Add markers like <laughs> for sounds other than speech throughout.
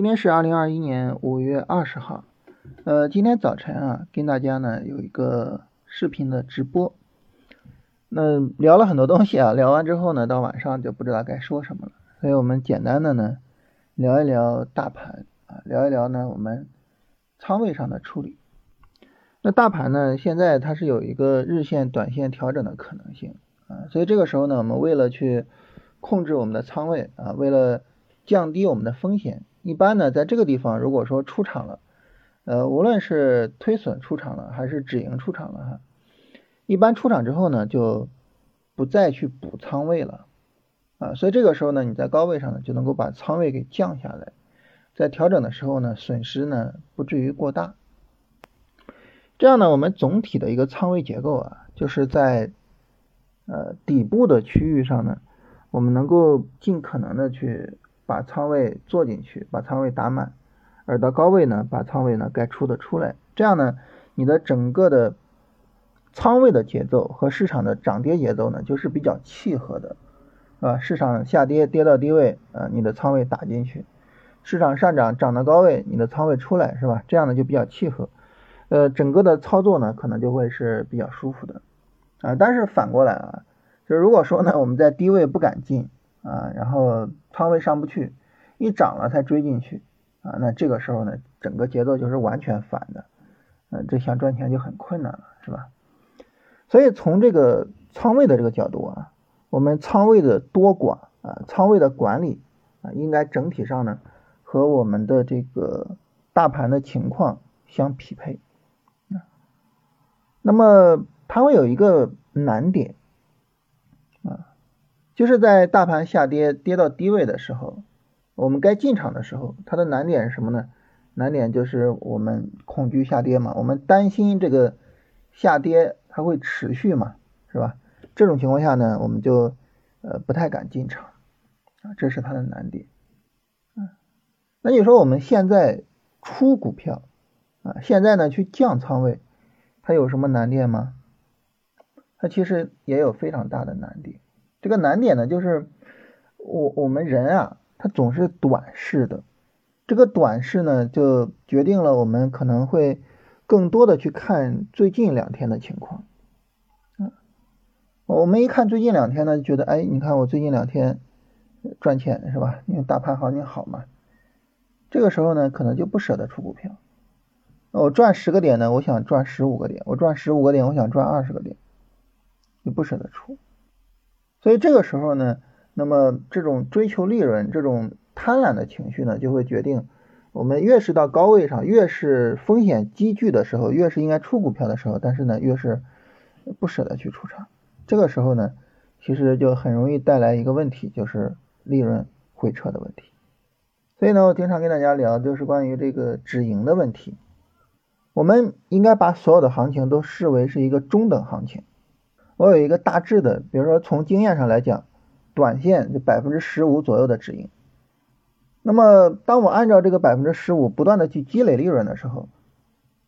今天是二零二一年五月二十号，呃，今天早晨啊，跟大家呢有一个视频的直播，那聊了很多东西啊，<laughs> 聊完之后呢，到晚上就不知道该说什么了，所以我们简单的呢聊一聊大盘啊，聊一聊呢我们仓位上的处理。那大盘呢，现在它是有一个日线、短线调整的可能性啊，所以这个时候呢，我们为了去控制我们的仓位啊，为了降低我们的风险。一般呢，在这个地方，如果说出场了，呃，无论是推损出场了，还是止盈出场了哈，一般出场之后呢，就不再去补仓位了啊，所以这个时候呢，你在高位上呢，就能够把仓位给降下来，在调整的时候呢，损失呢不至于过大。这样呢，我们总体的一个仓位结构啊，就是在呃底部的区域上呢，我们能够尽可能的去。把仓位做进去，把仓位打满，而到高位呢，把仓位呢该出的出来，这样呢，你的整个的仓位的节奏和市场的涨跌节奏呢，就是比较契合的，啊，市场下跌跌到低位，啊，你的仓位打进去；市场上涨涨到高位，你的仓位出来，是吧？这样呢就比较契合，呃，整个的操作呢可能就会是比较舒服的，啊，但是反过来啊，就如果说呢我们在低位不敢进。啊，然后仓位上不去，一涨了才追进去啊，那这个时候呢，整个节奏就是完全反的，嗯，这想赚钱就很困难了，是吧？所以从这个仓位的这个角度啊，我们仓位的多寡啊，仓位的管理啊，应该整体上呢和我们的这个大盘的情况相匹配啊。那么它会有一个难点。就是在大盘下跌跌到低位的时候，我们该进场的时候，它的难点是什么呢？难点就是我们恐惧下跌嘛，我们担心这个下跌它会持续嘛，是吧？这种情况下呢，我们就呃不太敢进场啊，这是它的难点。嗯，那你说我们现在出股票啊，现在呢去降仓位，它有什么难点吗？它其实也有非常大的难点。这个难点呢，就是我我们人啊，他总是短视的。这个短视呢，就决定了我们可能会更多的去看最近两天的情况。嗯，我们一看最近两天呢，就觉得，哎，你看我最近两天赚钱是吧？因为大盘行情好嘛。这个时候呢，可能就不舍得出股票。我赚十个点呢，我想赚十五个点；我赚十五个点，我想赚二十个点，你不舍得出。所以这个时候呢，那么这种追求利润、这种贪婪的情绪呢，就会决定我们越是到高位上，越是风险积聚的时候，越是应该出股票的时候，但是呢，越是不舍得去出场。这个时候呢，其实就很容易带来一个问题，就是利润回撤的问题。所以呢，我经常跟大家聊，就是关于这个止盈的问题。我们应该把所有的行情都视为是一个中等行情。我有一个大致的，比如说从经验上来讲，短线就百分之十五左右的止盈。那么，当我按照这个百分之十五不断的去积累利润的时候，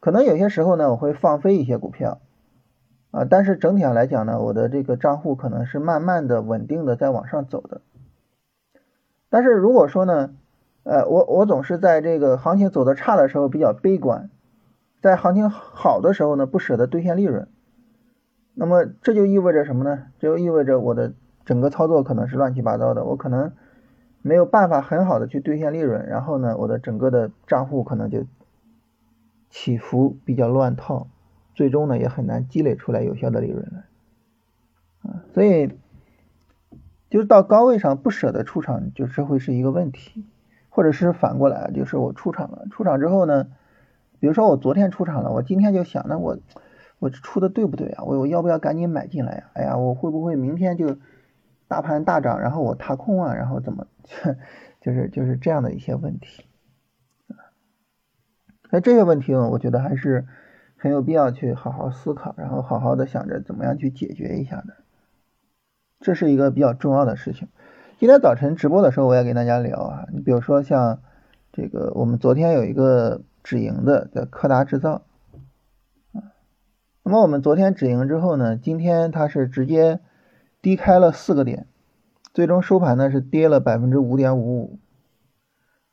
可能有些时候呢，我会放飞一些股票啊，但是整体上来讲呢，我的这个账户可能是慢慢的、稳定的在往上走的。但是如果说呢，呃，我我总是在这个行情走的差的时候比较悲观，在行情好的时候呢，不舍得兑现利润。那么这就意味着什么呢？这就意味着我的整个操作可能是乱七八糟的，我可能没有办法很好的去兑现利润，然后呢，我的整个的账户可能就起伏比较乱套，最终呢也很难积累出来有效的利润来。啊，所以就是到高位上不舍得出场，就这会是一个问题，或者是反过来，就是我出场了，出场之后呢，比如说我昨天出场了，我今天就想，那我。我出的对不对啊？我我要不要赶紧买进来呀？哎呀，我会不会明天就大盘大涨，然后我踏空啊？然后怎么 <laughs> 就是就是这样的一些问题那这些问题呢，我觉得还是很有必要去好好思考，然后好好的想着怎么样去解决一下的。这是一个比较重要的事情。今天早晨直播的时候，我也跟大家聊啊，你比如说像这个，我们昨天有一个止盈的，叫柯达制造。那么我们昨天止盈之后呢，今天它是直接低开了四个点，最终收盘呢是跌了百分之五点五五。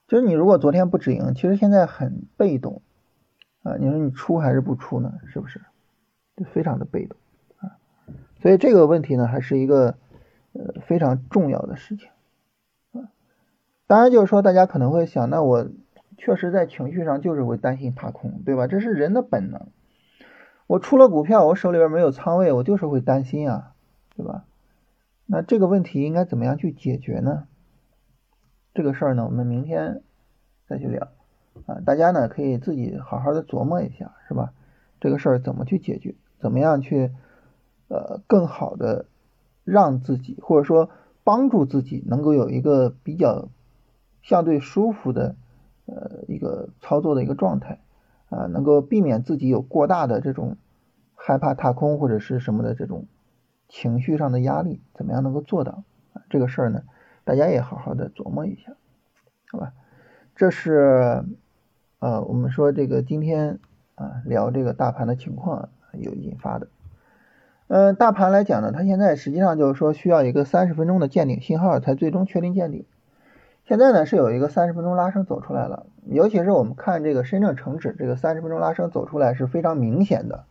就是你如果昨天不止盈，其实现在很被动啊。你说你出还是不出呢？是不是？就非常的被动啊。所以这个问题呢，还是一个呃非常重要的事情啊。当然就是说，大家可能会想，那我确实在情绪上就是会担心踏空，对吧？这是人的本能。我出了股票，我手里边没有仓位，我就是会担心啊，对吧？那这个问题应该怎么样去解决呢？这个事儿呢，我们明天再去聊啊。大家呢可以自己好好的琢磨一下，是吧？这个事儿怎么去解决？怎么样去呃更好的让自己或者说帮助自己能够有一个比较相对舒服的呃一个操作的一个状态啊，能够避免自己有过大的这种害怕踏空或者是什么的这种情绪上的压力，怎么样能够做到？这个事儿呢？大家也好好的琢磨一下，好吧？这是呃，我们说这个今天啊聊这个大盘的情况有引发的。嗯，大盘来讲呢，它现在实际上就是说需要一个三十分钟的见顶信号才最终确定见顶。现在呢是有一个三十分钟拉升走出来了，尤其是我们看这个深证成指这个三十分钟拉升走出来是非常明显的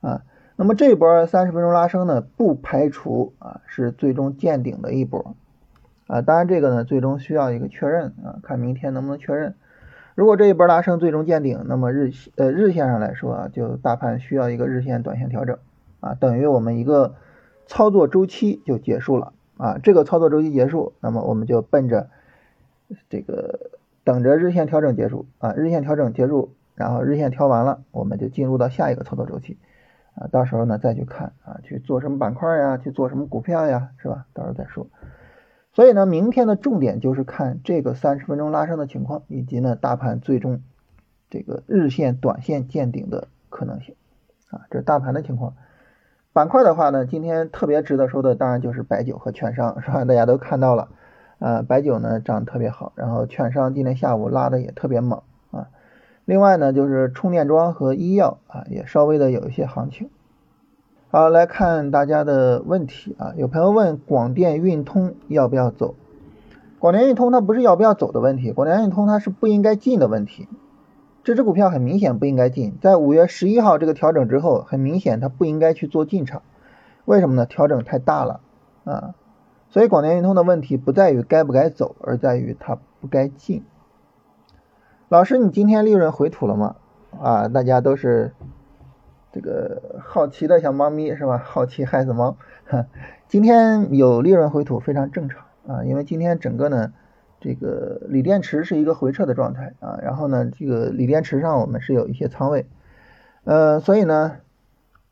啊。那么这波三十分钟拉升呢，不排除啊是最终见顶的一波。啊，当然这个呢，最终需要一个确认啊，看明天能不能确认。如果这一波拉升最终见顶，那么日呃日线上来说啊，就大盘需要一个日线短线调整啊，等于我们一个操作周期就结束了啊。这个操作周期结束，那么我们就奔着这个等着日线调整结束啊，日线调整结束，然后日线调完了，我们就进入到下一个操作周期啊，到时候呢再去看啊，去做什么板块呀，去做什么股票呀，是吧？到时候再说。所以呢，明天的重点就是看这个三十分钟拉升的情况，以及呢大盘最终这个日线、短线见顶的可能性啊，这是大盘的情况。板块的话呢，今天特别值得说的，当然就是白酒和券商，是吧？大家都看到了，啊，白酒呢涨得特别好，然后券商今天下午拉的也特别猛啊。另外呢，就是充电桩和医药啊，也稍微的有一些行情。好，来看大家的问题啊。有朋友问广电运通要不要走？广电运通它不是要不要走的问题，广电运通它是不应该进的问题。这只股票很明显不应该进，在五月十一号这个调整之后，很明显它不应该去做进场。为什么呢？调整太大了啊。所以广电运通的问题不在于该不该走，而在于它不该进。老师，你今天利润回吐了吗？啊，大家都是。这个好奇的小猫咪是吧？好奇害死猫。<laughs> 今天有利润回吐非常正常啊，因为今天整个呢，这个锂电池是一个回撤的状态啊，然后呢，这个锂电池上我们是有一些仓位，呃，所以呢，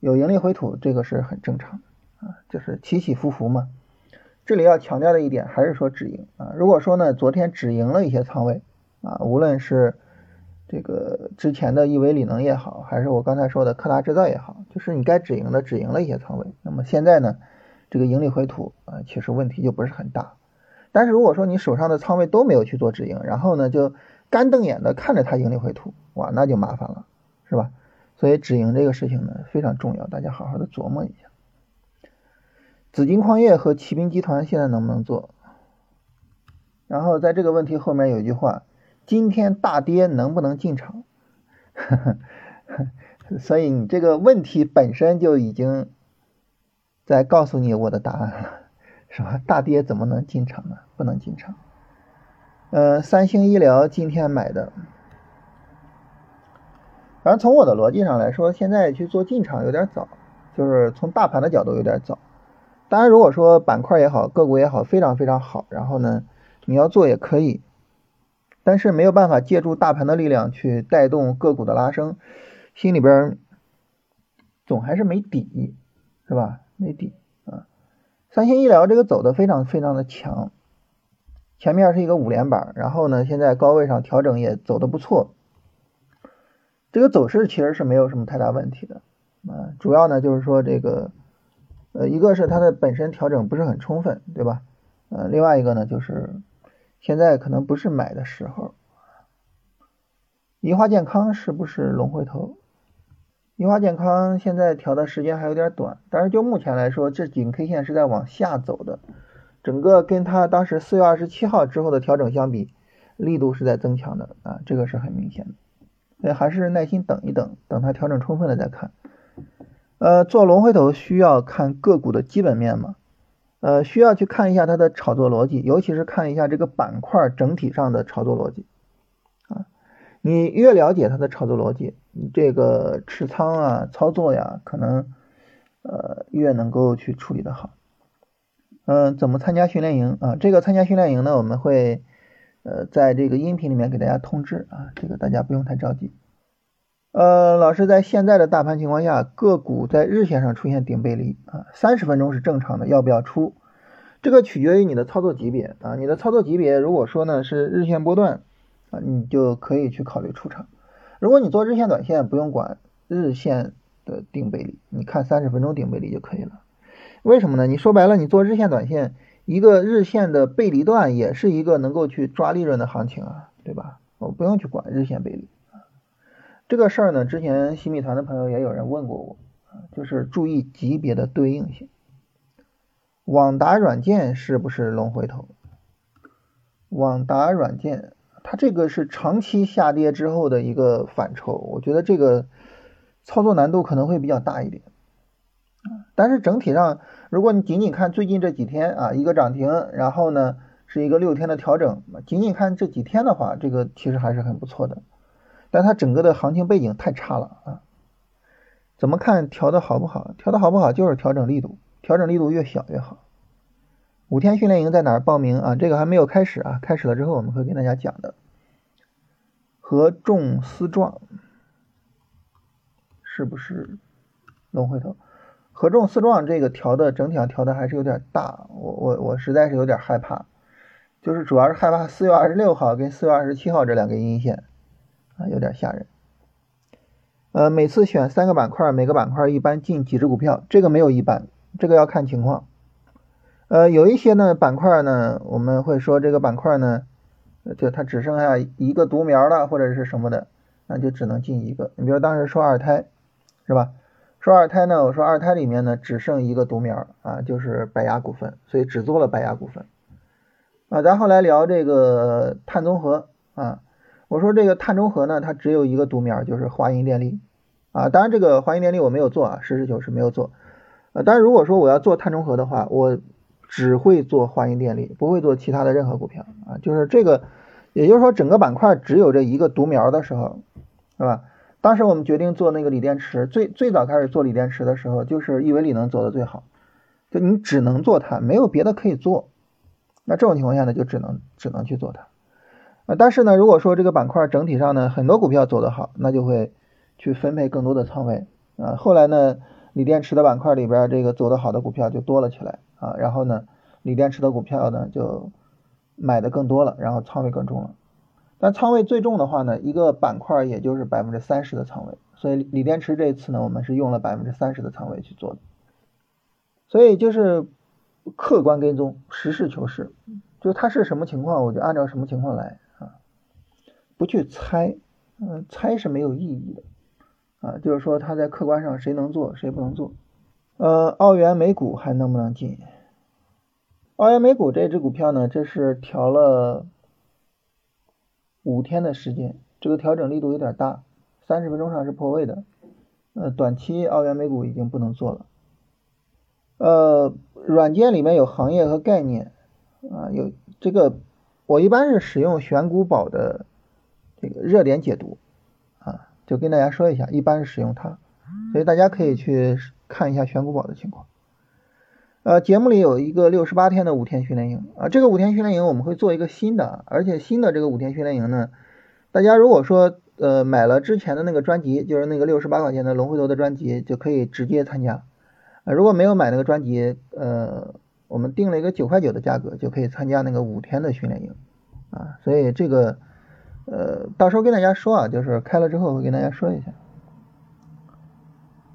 有盈利回吐这个是很正常的啊，就是起起伏伏嘛。这里要强调的一点还是说止盈啊，如果说呢昨天止盈了一些仓位啊，无论是这个之前的亿维锂能也好，还是我刚才说的科大制造也好，就是你该止盈的止盈了一些仓位。那么现在呢，这个盈利回吐啊，其实问题就不是很大。但是如果说你手上的仓位都没有去做止盈，然后呢就干瞪眼的看着它盈利回吐，哇，那就麻烦了，是吧？所以止盈这个事情呢非常重要，大家好好的琢磨一下。紫金矿业和骑兵集团现在能不能做？然后在这个问题后面有句话。今天大跌能不能进场？<laughs> 所以你这个问题本身就已经在告诉你我的答案了，是吧？大跌怎么能进场呢？不能进场。呃，三星医疗今天买的，反正从我的逻辑上来说，现在去做进场有点早，就是从大盘的角度有点早。当然，如果说板块也好，个股也好，非常非常好，然后呢，你要做也可以。但是没有办法借助大盘的力量去带动个股的拉升，心里边总还是没底，是吧？没底啊！三星医疗这个走的非常非常的强，前面是一个五连板，然后呢，现在高位上调整也走的不错，这个走势其实是没有什么太大问题的啊。主要呢就是说这个，呃，一个是它的本身调整不是很充分，对吧？呃，另外一个呢就是。现在可能不是买的时候。宜华健康是不是龙回头？宜华健康现在调的时间还有点短，但是就目前来说，这颈 K 线是在往下走的。整个跟它当时四月二十七号之后的调整相比，力度是在增强的啊，这个是很明显的。所以还是耐心等一等，等它调整充分了再看。呃，做龙回头需要看个股的基本面吗？呃，需要去看一下它的炒作逻辑，尤其是看一下这个板块整体上的炒作逻辑啊。你越了解它的炒作逻辑，你这个持仓啊、操作呀，可能呃越能够去处理的好。嗯，怎么参加训练营啊？这个参加训练营呢，我们会呃在这个音频里面给大家通知啊，这个大家不用太着急。呃，老师在现在的大盘情况下，个股在日线上出现顶背离啊，三十分钟是正常的，要不要出？这个取决于你的操作级别啊，你的操作级别如果说呢是日线波段啊，你就可以去考虑出场。如果你做日线短线，不用管日线的顶背离，你看三十分钟顶背离就可以了。为什么呢？你说白了，你做日线短线，一个日线的背离段也是一个能够去抓利润的行情啊，对吧？我不用去管日线背离。这个事儿呢，之前新米团的朋友也有人问过我，就是注意级别的对应性。网达软件是不是龙回头？网达软件它这个是长期下跌之后的一个反抽，我觉得这个操作难度可能会比较大一点。但是整体上，如果你仅仅看最近这几天啊，一个涨停，然后呢是一个六天的调整，仅仅看这几天的话，这个其实还是很不错的。但它整个的行情背景太差了啊！怎么看调的好不好？调的好不好就是调整力度，调整力度越小越好。五天训练营在哪儿报名啊？这个还没有开始啊，开始了之后我们会跟大家讲的。合众思壮是不是龙回头？合众思壮这个调的整体上调的还是有点大，我我我实在是有点害怕，就是主要是害怕四月二十六号跟四月二十七号这两根阴线。啊，有点吓人。呃，每次选三个板块，每个板块一般进几只股票，这个没有一般，这个要看情况。呃，有一些呢板块呢，我们会说这个板块呢，就它只剩下一个独苗了，或者是什么的，那就只能进一个。你比如当时说二胎，是吧？说二胎呢，我说二胎里面呢只剩一个独苗啊，就是白牙股份，所以只做了白牙股份。啊，咱后来聊这个碳综合啊。我说这个碳中和呢，它只有一个独苗，就是华银电力啊。当然，这个华银电力我没有做啊，实事求是没有做。呃，当然，如果说我要做碳中和的话，我只会做华银电力，不会做其他的任何股票啊。就是这个，也就是说，整个板块只有这一个独苗的时候，是吧？当时我们决定做那个锂电池，最最早开始做锂电池的时候，就是亿维锂能做的最好，就你只能做它，没有别的可以做。那这种情况下呢，就只能只能去做它。啊，但是呢，如果说这个板块整体上呢，很多股票走得好，那就会去分配更多的仓位啊。后来呢，锂电池的板块里边这个走得好的股票就多了起来啊。然后呢，锂电池的股票呢就买的更多了，然后仓位更重了。但仓位最重的话呢，一个板块也就是百分之三十的仓位，所以锂电池这一次呢，我们是用了百分之三十的仓位去做的。所以就是客观跟踪，实事求是，就它是什么情况，我就按照什么情况来。不去猜，嗯，猜是没有意义的，啊，就是说它在客观上谁能做谁不能做，呃，澳元美股还能不能进？澳元美股这只股票呢，这是调了五天的时间，这个调整力度有点大，三十分钟上是破位的，呃，短期澳元美股已经不能做了，呃，软件里面有行业和概念，啊，有这个，我一般是使用选股宝的。热点解读啊，就跟大家说一下，一般是使用它，所以大家可以去看一下选股宝的情况。呃，节目里有一个六十八天的五天训练营啊，这个五天训练营我们会做一个新的，而且新的这个五天训练营呢，大家如果说呃买了之前的那个专辑，就是那个六十八块钱的龙回头的专辑，就可以直接参加。啊，如果没有买那个专辑，呃，我们定了一个九块九的价格，就可以参加那个五天的训练营啊，所以这个。呃，到时候跟大家说啊，就是开了之后会跟大家说一下。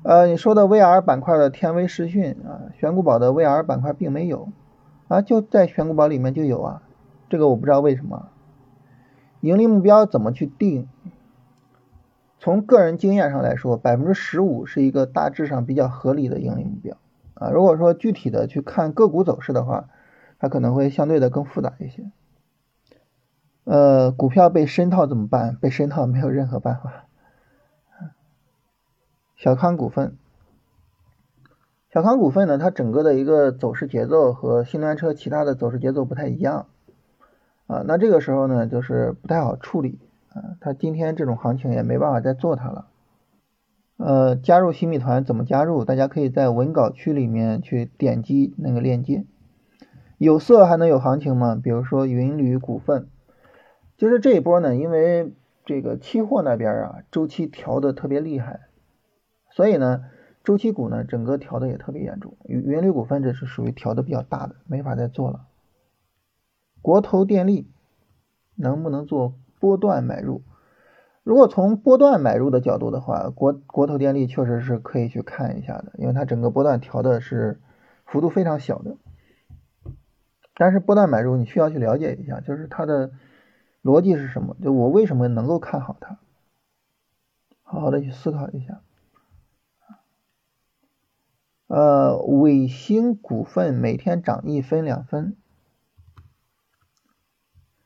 呃，你说的 VR 板块的天威视讯啊，选股宝的 VR 板块并没有啊，就在选股宝里面就有啊，这个我不知道为什么。盈利目标怎么去定？从个人经验上来说，百分之十五是一个大致上比较合理的盈利目标啊。如果说具体的去看个股走势的话，它可能会相对的更复杂一些。呃，股票被深套怎么办？被深套没有任何办法。小康股份，小康股份呢，它整个的一个走势节奏和新能源车其他的走势节奏不太一样啊。那这个时候呢，就是不太好处理啊。它今天这种行情也没办法再做它了。呃，加入新米团怎么加入？大家可以在文稿区里面去点击那个链接。有色还能有行情吗？比如说云铝股份。就是这一波呢，因为这个期货那边啊，周期调的特别厉害，所以呢，周期股呢，整个调的也特别严重。云云铝股份这是属于调的比较大的，没法再做了。国投电力能不能做波段买入？如果从波段买入的角度的话，国国投电力确实是可以去看一下的，因为它整个波段调的是幅度非常小的。但是波段买入你需要去了解一下，就是它的。逻辑是什么？就我为什么能够看好它？好好的去思考一下。呃，伟星股份每天涨一分两分。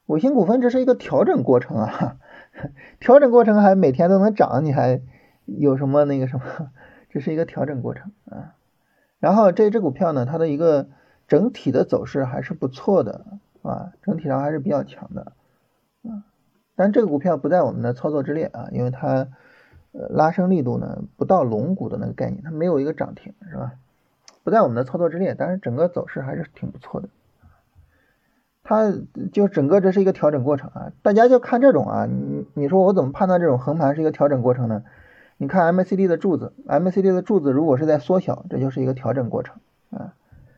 伟星股份这是一个调整过程啊，<laughs> 调整过程还每天都能涨，你还有什么那个什么？这是一个调整过程啊。然后这只股票呢，它的一个整体的走势还是不错的啊，整体上还是比较强的。但这个股票不在我们的操作之列啊，因为它呃拉升力度呢不到龙股的那个概念，它没有一个涨停，是吧？不在我们的操作之列，但是整个走势还是挺不错的。它就整个这是一个调整过程啊，大家就看这种啊，你你说我怎么判断这种横盘是一个调整过程呢？你看 MACD 的柱子，MACD 的柱子如果是在缩小，这就是一个调整过程啊，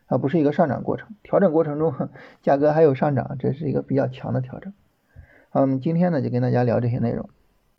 它不是一个上涨过程。调整过程中 <laughs> 价格还有上涨，这是一个比较强的调整。好，我们今天呢就跟大家聊这些内容。